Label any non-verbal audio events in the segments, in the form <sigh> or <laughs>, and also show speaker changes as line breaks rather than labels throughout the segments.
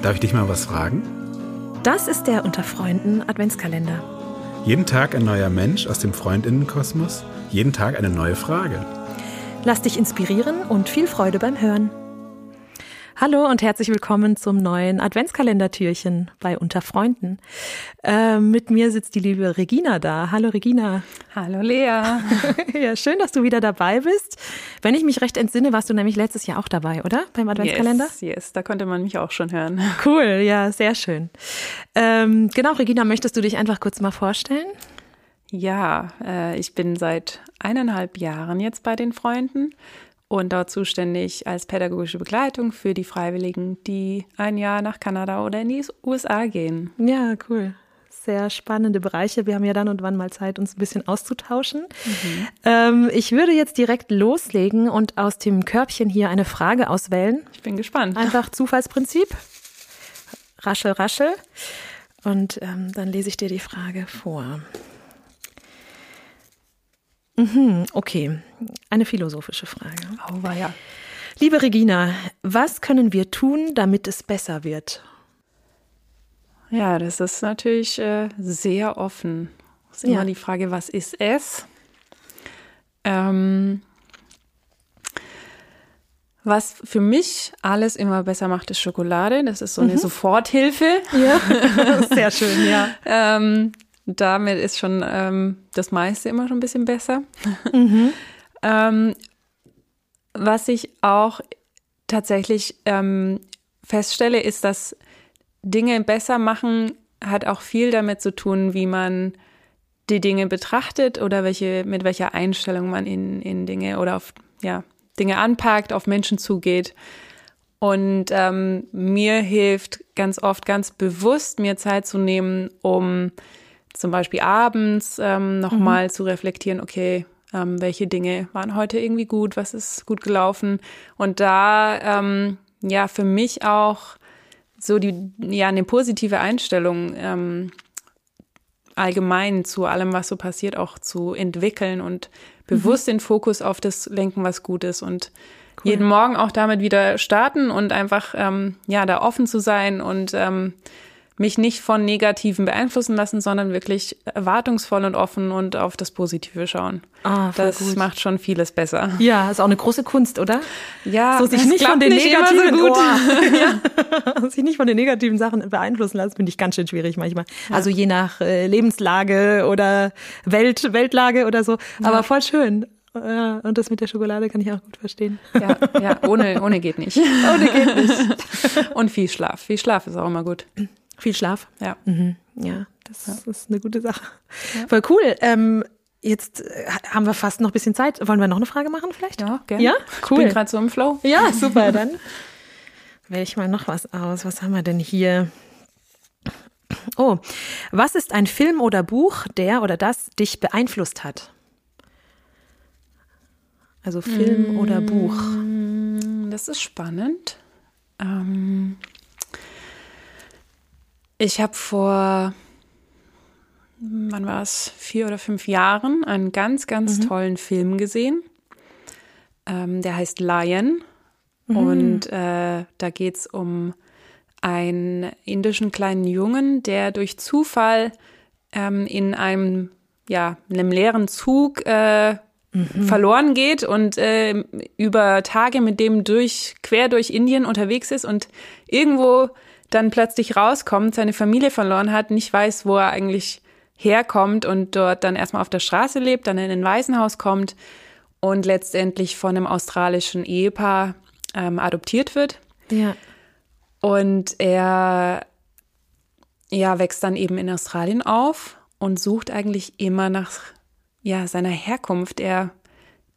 Darf ich dich mal was fragen?
Das ist der Unter Freunden Adventskalender.
Jeden Tag ein neuer Mensch aus dem Freundinnenkosmos, jeden Tag eine neue Frage.
Lass dich inspirieren und viel Freude beim Hören. Hallo und herzlich willkommen zum neuen Adventskalendertürchen bei Unter Freunden. Äh, mit mir sitzt die liebe Regina da. Hallo Regina.
Hallo Lea. <laughs>
ja, schön, dass du wieder dabei bist. Wenn ich mich recht entsinne, warst du nämlich letztes Jahr auch dabei, oder? Beim Adventskalender?
Yes, yes, da konnte man mich auch schon hören.
Cool, ja, sehr schön. Ähm, genau, Regina, möchtest du dich einfach kurz mal vorstellen?
Ja, äh, ich bin seit eineinhalb Jahren jetzt bei den Freunden und dort zuständig als pädagogische Begleitung für die Freiwilligen, die ein Jahr nach Kanada oder in die USA gehen.
Ja, cool. Sehr spannende Bereiche. Wir haben ja dann und wann mal Zeit, uns ein bisschen auszutauschen. Mhm. Ähm, ich würde jetzt direkt loslegen und aus dem Körbchen hier eine Frage auswählen.
Ich bin gespannt.
Einfach Zufallsprinzip. Raschel, raschel. Und ähm, dann lese ich dir die Frage vor. Mhm, okay, eine philosophische Frage.
War ja.
Liebe Regina, was können wir tun, damit es besser wird?
Ja, das ist natürlich äh, sehr offen. Das ist immer ja. die Frage, was ist es? Ähm, was für mich alles immer besser macht, ist Schokolade. Das ist so eine mhm. Soforthilfe.
Ja, <laughs> sehr schön, ja. <laughs>
ähm, damit ist schon ähm, das meiste immer schon ein bisschen besser. <laughs> Mhm. ähm, was ich auch tatsächlich ähm, feststelle, ist, dass Dinge besser machen hat auch viel damit zu tun, wie man die Dinge betrachtet oder welche, mit welcher Einstellung man in, in Dinge oder auf ja, Dinge anpackt, auf Menschen zugeht. Und ähm, mir hilft ganz oft ganz bewusst, mir Zeit zu nehmen, um zum Beispiel abends ähm, nochmal mhm. zu reflektieren, okay, ähm, welche Dinge waren heute irgendwie gut, was ist gut gelaufen. Und da ähm, ja für mich auch so die, ja, eine positive Einstellung ähm, allgemein zu allem, was so passiert, auch zu entwickeln und bewusst mhm. den Fokus auf das lenken, was gut ist und cool. jeden Morgen auch damit wieder starten und einfach ähm, ja da offen zu sein und ähm, mich nicht von Negativen beeinflussen lassen, sondern wirklich erwartungsvoll und offen und auf das Positive schauen. Ah, das gut. macht schon vieles besser.
Ja, ist auch eine große Kunst, oder?
Ja,
so sich nicht von den negativen so <laughs> ja. sich nicht von den negativen Sachen beeinflussen lassen, finde ich ganz schön schwierig manchmal. Ja. Also je nach äh, Lebenslage oder Welt Weltlage oder so, ja. aber voll schön. Ja, und das mit der Schokolade kann ich auch gut verstehen.
Ja, ja ohne, ohne geht nicht. <laughs>
ohne geht nicht. <laughs>
Und viel Schlaf. Viel Schlaf ist auch immer gut.
Viel Schlaf.
Ja.
Mhm. Ja, das ja. ist eine gute Sache. Ja. Voll cool. Ähm, jetzt äh, haben wir fast noch ein bisschen Zeit. Wollen wir noch eine Frage machen vielleicht?
Ja, gerne.
Ja,
cool. Ich bin gerade so im Flow.
Ja, super. Dann wähle ich mal noch was aus. Was haben wir denn hier? Oh, was ist ein Film oder Buch, der oder das dich beeinflusst hat? Also Film mmh, oder Buch.
Das ist spannend. Ähm, ich habe vor, wann war es, vier oder fünf Jahren einen ganz, ganz mhm. tollen Film gesehen. Ähm, der heißt Lion. Mhm. Und äh, da geht es um einen indischen kleinen Jungen, der durch Zufall ähm, in einem, ja, einem leeren Zug äh, mhm. verloren geht und äh, über Tage mit dem durch, quer durch Indien unterwegs ist und irgendwo dann plötzlich rauskommt, seine Familie verloren hat, nicht weiß, wo er eigentlich herkommt und dort dann erstmal auf der Straße lebt, dann in ein Waisenhaus kommt und letztendlich von einem australischen Ehepaar ähm, adoptiert wird.
Ja.
Und er ja, wächst dann eben in Australien auf und sucht eigentlich immer nach ja, seiner Herkunft. Er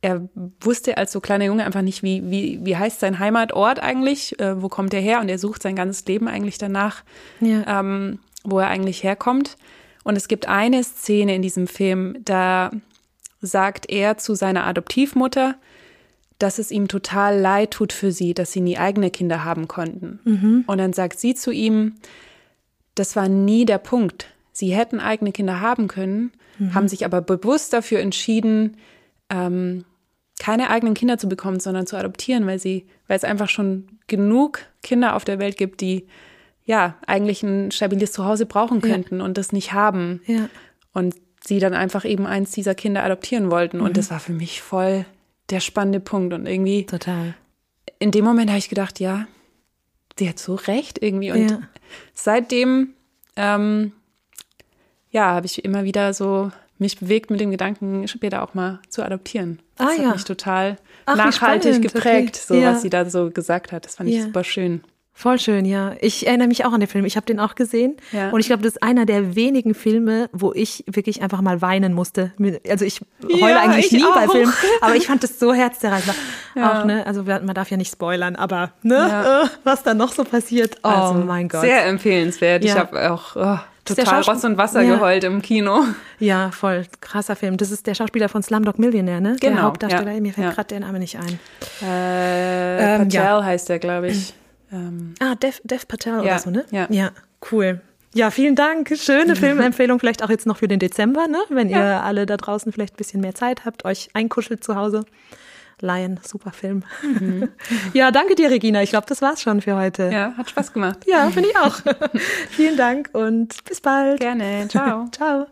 er wusste als so kleiner Junge einfach nicht, wie, wie, wie heißt sein Heimatort eigentlich, äh, wo kommt er her und er sucht sein ganzes Leben eigentlich danach, ja. ähm, wo er eigentlich herkommt. Und es gibt eine Szene in diesem Film, da sagt er zu seiner Adoptivmutter, dass es ihm total leid tut für sie, dass sie nie eigene Kinder haben konnten. Mhm. Und dann sagt sie zu ihm, das war nie der Punkt. Sie hätten eigene Kinder haben können, mhm. haben sich aber bewusst dafür entschieden, ähm, keine eigenen Kinder zu bekommen, sondern zu adoptieren, weil sie, weil es einfach schon genug Kinder auf der Welt gibt, die ja, eigentlich ein stabiles Zuhause brauchen könnten ja. und das nicht haben.
Ja.
Und sie dann einfach eben eins dieser Kinder adoptieren wollten. Und mhm. das war für mich voll der spannende Punkt. Und irgendwie.
Total.
In dem Moment habe ich gedacht, ja, sie hat so recht irgendwie. Und ja. seitdem, ähm, ja, habe ich immer wieder so mich bewegt mit dem Gedanken, später auch mal zu adoptieren. Das ah, hat ja. mich total Ach, nachhaltig geprägt, okay. so ja. was sie da so gesagt hat. Das fand ich super schön.
Voll schön, ja. Ich erinnere mich auch an den Film. Ich habe den auch gesehen. Ja. Und ich glaube, das ist einer der wenigen Filme, wo ich wirklich einfach mal weinen musste. Also ich heule ja, eigentlich ich nie auch. bei Filmen, aber ich fand das so herzzerreißend. Ja. Auch, ne, also man darf ja nicht spoilern, aber ne, ja. Äh, was da noch so passiert. Oh also, mein Gott.
Sehr empfehlenswert. Ich habe auch oh, total Rotz und Wasser geheult im Kino.
Ja, voll krasser Film. Das ist der Schauspieler von Slumdog Millionaire, ne?
Genau.
Der Hauptdarsteller. Mir fällt gerade der Name nicht ein.
Äh, ähm, Patel heißt der, glaube ich. <clears throat>
Ähm, ah, Dev, Dev Patel
ja,
oder so, ne?
Ja.
ja, cool. Ja, vielen Dank. Schöne <laughs> Filmempfehlung, vielleicht auch jetzt noch für den Dezember, ne? Wenn ja. ihr alle da draußen vielleicht ein bisschen mehr Zeit habt, euch einkuschelt zu Hause. Lion, super Film. Mhm. <laughs> Ja, danke dir, Regina. Ich glaube, das war's schon für heute.
Ja, hat Spaß gemacht.
Ja, finde ich auch. <laughs> Vielen Dank und bis bald.
Gerne. Ciao. <laughs>
Ciao.